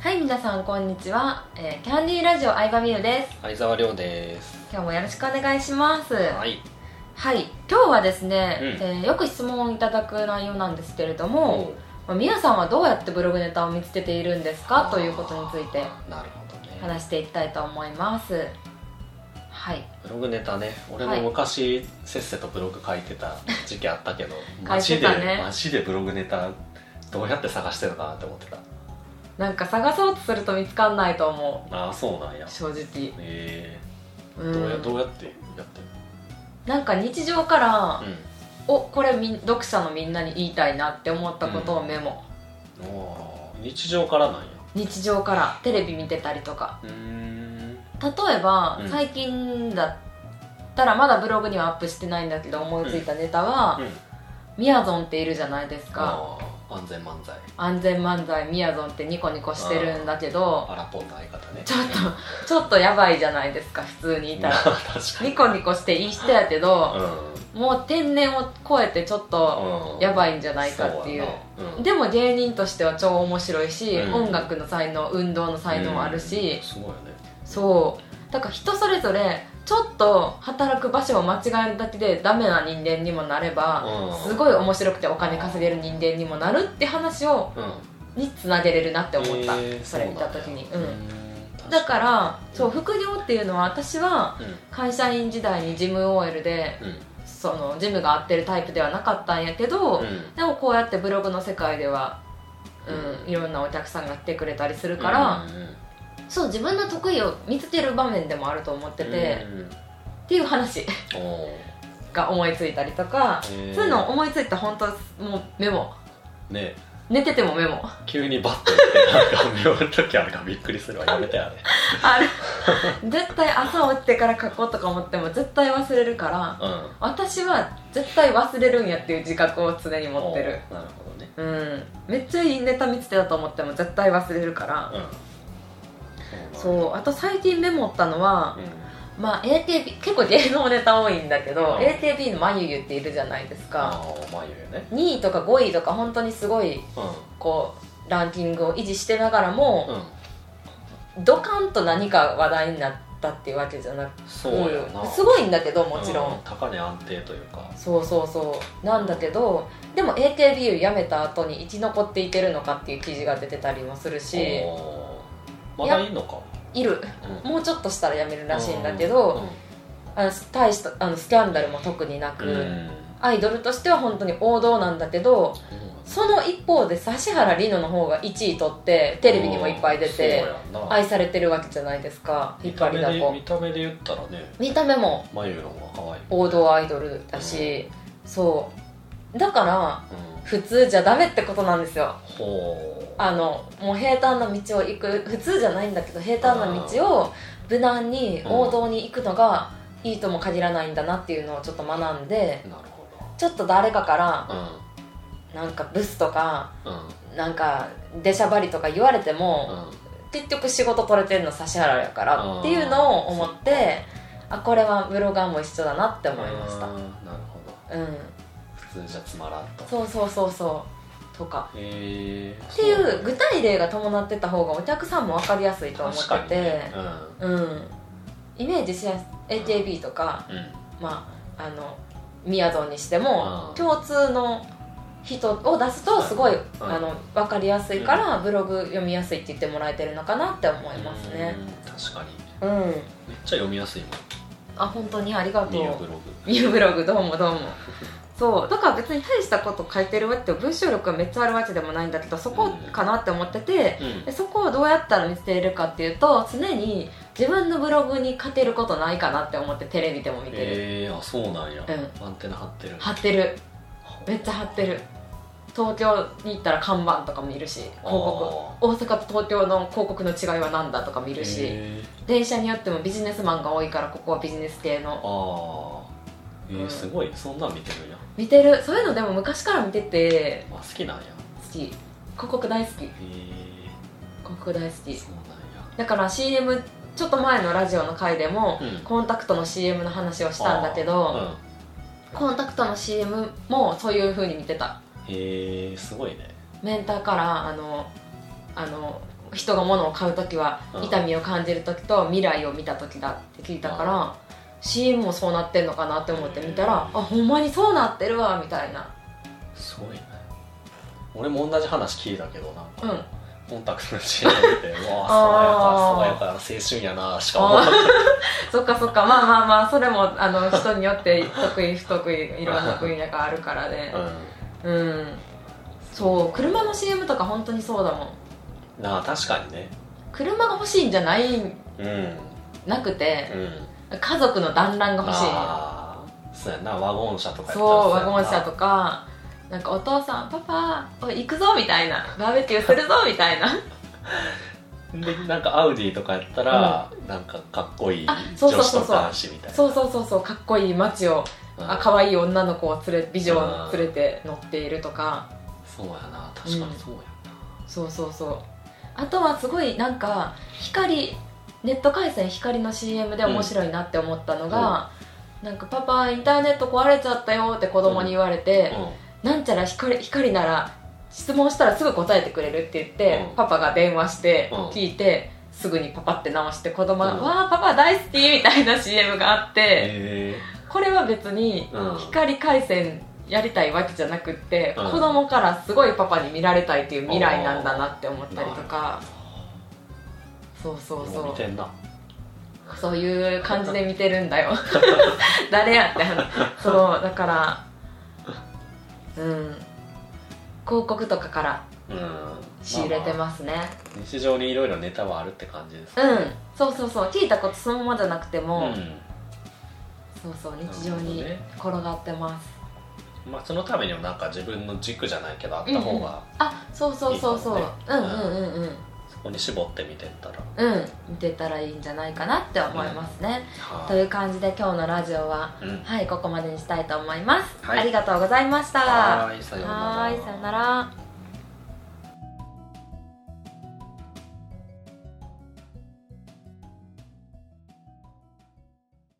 はい皆さんこんにちは、えーキャンディーラジオ相葉美優です。相沢亮です。今日もよろしくお願いします。は、はい。い今日はですね、うん。えーよく質問をいただく内容なんですけれども、おまあ、皆さんはどうやってブログネタを見つけているんですか？ということについてなるほどね。話していきたいと思います。はい。ブログネタね。俺はい。も昔、せっせとブログ書いてた時期あったけど 書マジで、いてたね。マジでブログネタどうやって探してるのかなって思ってたなんか探そうとすると見つかんないと思ああそうなんや。う正直。えうん。ー、どうやどうやってやってなんか日常から、るおこれみん読者のみんなに言いたいなって思ったことをメモ、うん日常からなんや。日常からテレビ見てたりとか。うーん。例えば、うん。最近だったらまだブログにはアップしてないんだけど思いついたネタは、うん。みやぞんっているじゃないですか安全漫才。安全漫才みやぞんってニコニコしてるんだけどアラポンの相方ね。ちょっとちょっとやばいじゃないですか普通にいたら。ニコニコしていい人やけど、うもう天然を超えてちょっとん。やばいんじゃないかっていう。そうやな。うん。でも芸人としては超面白いし、うん。音楽の才能運動の才能もあるし、そう。だから人それぞれちょっと働く場所を間違えるだけでダメな人間にもなれば、うん。すごい面白くてお金稼げる人間にもなるって話をうん。につなげれるなって思った、それ見た時に。だ。からそう副業っていうのは私はうん。会社員時代にジム OL でうん。そのジムが合ってるタイプではなかったんやけど、うん。でもこうやってブログの世界では、うん、いろんなお客さんが来てくれたりするから、そう自分の得意を見つける場面でもあると思ってて、うん。っていう話。が思いついたりとか、へー。そういうのを思いついた本当もうメモ。ね。寝ててもメモ。急にバッとってなんかる時あるからびっくりするわやめてやれあれ絶対朝起きてから書こうとか思っても絶対忘れるからうん。私は絶対忘れるんやっていう自覚を常に持ってる。なるほどね。うん。めっちゃいいネタ見つけたと思っても絶対忘れるから、うんそうあと最近メモったのはう、ん。まあ AKB 結構芸能ネタ多いんだけど、うん。AKB のまゆゆっているじゃないですか。ああまあ言うよね。2位とか5位とか本当にすごいうん。こうランキングを維持してながらも、うん。ドカンと何か話題になったっていうわけじゃなくそうやな。すごいんだけどもちろん、う高値安定というか。そうそうそう。なんだけどでも AKB を辞めた後に生き残っていけるのかっていう記事が出てたりもするし。まだいいのか？いる。うん。もうちょっとしたら辞めるらしいんだけど、あの大したあのスキャンダルも特になく、アイドルとしては本当に王道なんだけどその一方で指原莉乃の方が1位取ってテレビにもいっぱい出て愛されてるわけじゃないですか。引っ張見た目りだこで見た目で言ったらね。見た目も。王道アイドルだし、そうだからうん。普通じゃダメってことなんですよ。ほう。あのもう平坦な道を行く普通じゃないんだけど平坦な道を無難に王道に行くのがいいとも限らないんだなっていうのをちょっと学んでなるほちょっと誰かからどなんかブスとかうん。うんなんか出しゃばりとか言われても、うん。結局仕事取れてるの指原やからっていうのを思ってあこれはブロガーも一緒だなって思いました。なるほど。うん普通じゃつまらんと。そうそうそうそう。とか。へえっていう具体例が伴ってた方がお客さんも分かりやすいと思ってて、ね。うん。イメージしやす AKB とか、うん。うんまああのみやぞんにしてもうん。共通の人を出すとすごい、うん。あの分かりやすいから、ブログ読みやすいって言ってもらえてるのかなって思いますね。うん。確かに。うん。めっちゃ読みやすいもん。あ本当にありがとう。ミューブログ。ミューブログ。どうもどうもそう。だから別に大したこと書いてるわけ文章力がめっちゃあるわけでもないんだけどそこかなって思ってて、うん。でそこをどうやったら見つけれるかっていうと常に自分のブログに勝てることないかなって思ってテレビでも見てる、えー、あそうなんや、うアンテナ張ってる。貼ってる。めっちゃ貼ってる。東京に行ったら看板とか見るし広告。あ大阪と東京の広告の違いは何だとか見ーるし。へ電車によってもビジネスマンが多いからここはビジネス系の。ーあーえーうん。すごい。そんなん見てるんや。見てる。そういうのでも昔から見てて。あ好きなんや。好き。広告大好き。へえ広告大好き。そうなんや。だから CM ちょっと前のラジオの回でも、うん。コンタクトの CM の話をしたんだけど、あコンタクトの CM もそういう風に見てた。へえすごいね。メンターからあのあの人が物を買う時はうん。痛みを感じる時と未来を見た時だって聞いたから、CM もそうなってんのかなって思って見たら、あほんまにそうなってるわみたいな。すごいね俺も同じ話聞いたけどなんか、うん。コンタクトの CM 見て うわあ爽やか爽やかな青春やなしか思わなかっ そっかそっか。まあまあまあそれもあの人によって得意不得意いろんな分野があるからね。たうん。そう車の CM とか本当にそうだもんうん。なあ確かにね。車が欲しいんじゃないうん。なくてうん家族の団らんが欲しいああそうやな。ワゴン車とかそうワゴン車とか。なんかお父さんパパおい行くぞみたいな。バーベキューするぞみたいな。でなんかアウディとかやったら、なんかかっこいいあそうそう女子そう。そうと男子みたいな。そうそうそうそう。かっこいい街をうん。あ可愛い女の子を連れ美女を連れて乗っているとか。そうやな。確かにそうやそうそうそう。あとはすごいなんか光ネット回線光の CM で面白いなって思ったのが、なんか「パパインターネット壊れちゃったよ」って子供に言われて、な、なんちゃら光光なら質問したらすぐ答えてくれるって言って、うん。パパが電話してうん。聞いて、すぐにパパって直して子供が「うん。わあパパ大好き!」みたいな CM があって、へこれは別にうん。光回線やりたいわけじゃなくって、うん。子供からすごいパパに見られたいっていう未来なんだなって思ったりとかそうそうえそう。見てんな。そういう感じで見てるんだよ。誰やって話。そうだからうん。広告とかからうん。仕入れてす、ますね、日常にいろいろネタはあるって感じですうん。そうそうそう。聞いたことそのままじゃなくても、うん。そうそう日常に転がってます、まあそのためにもなんか自分の軸じゃないけどあった方があそうそうそうそう。いいかもね。うんうんうんうん。そこに絞って見てったら。うん見てたらいいんじゃないかなって思いますね、とはい。いう感じで今日のラジオはうん。はいここまでにしたいと思います、はい。ありがとうございました。はーいさようなら。はーいさようなら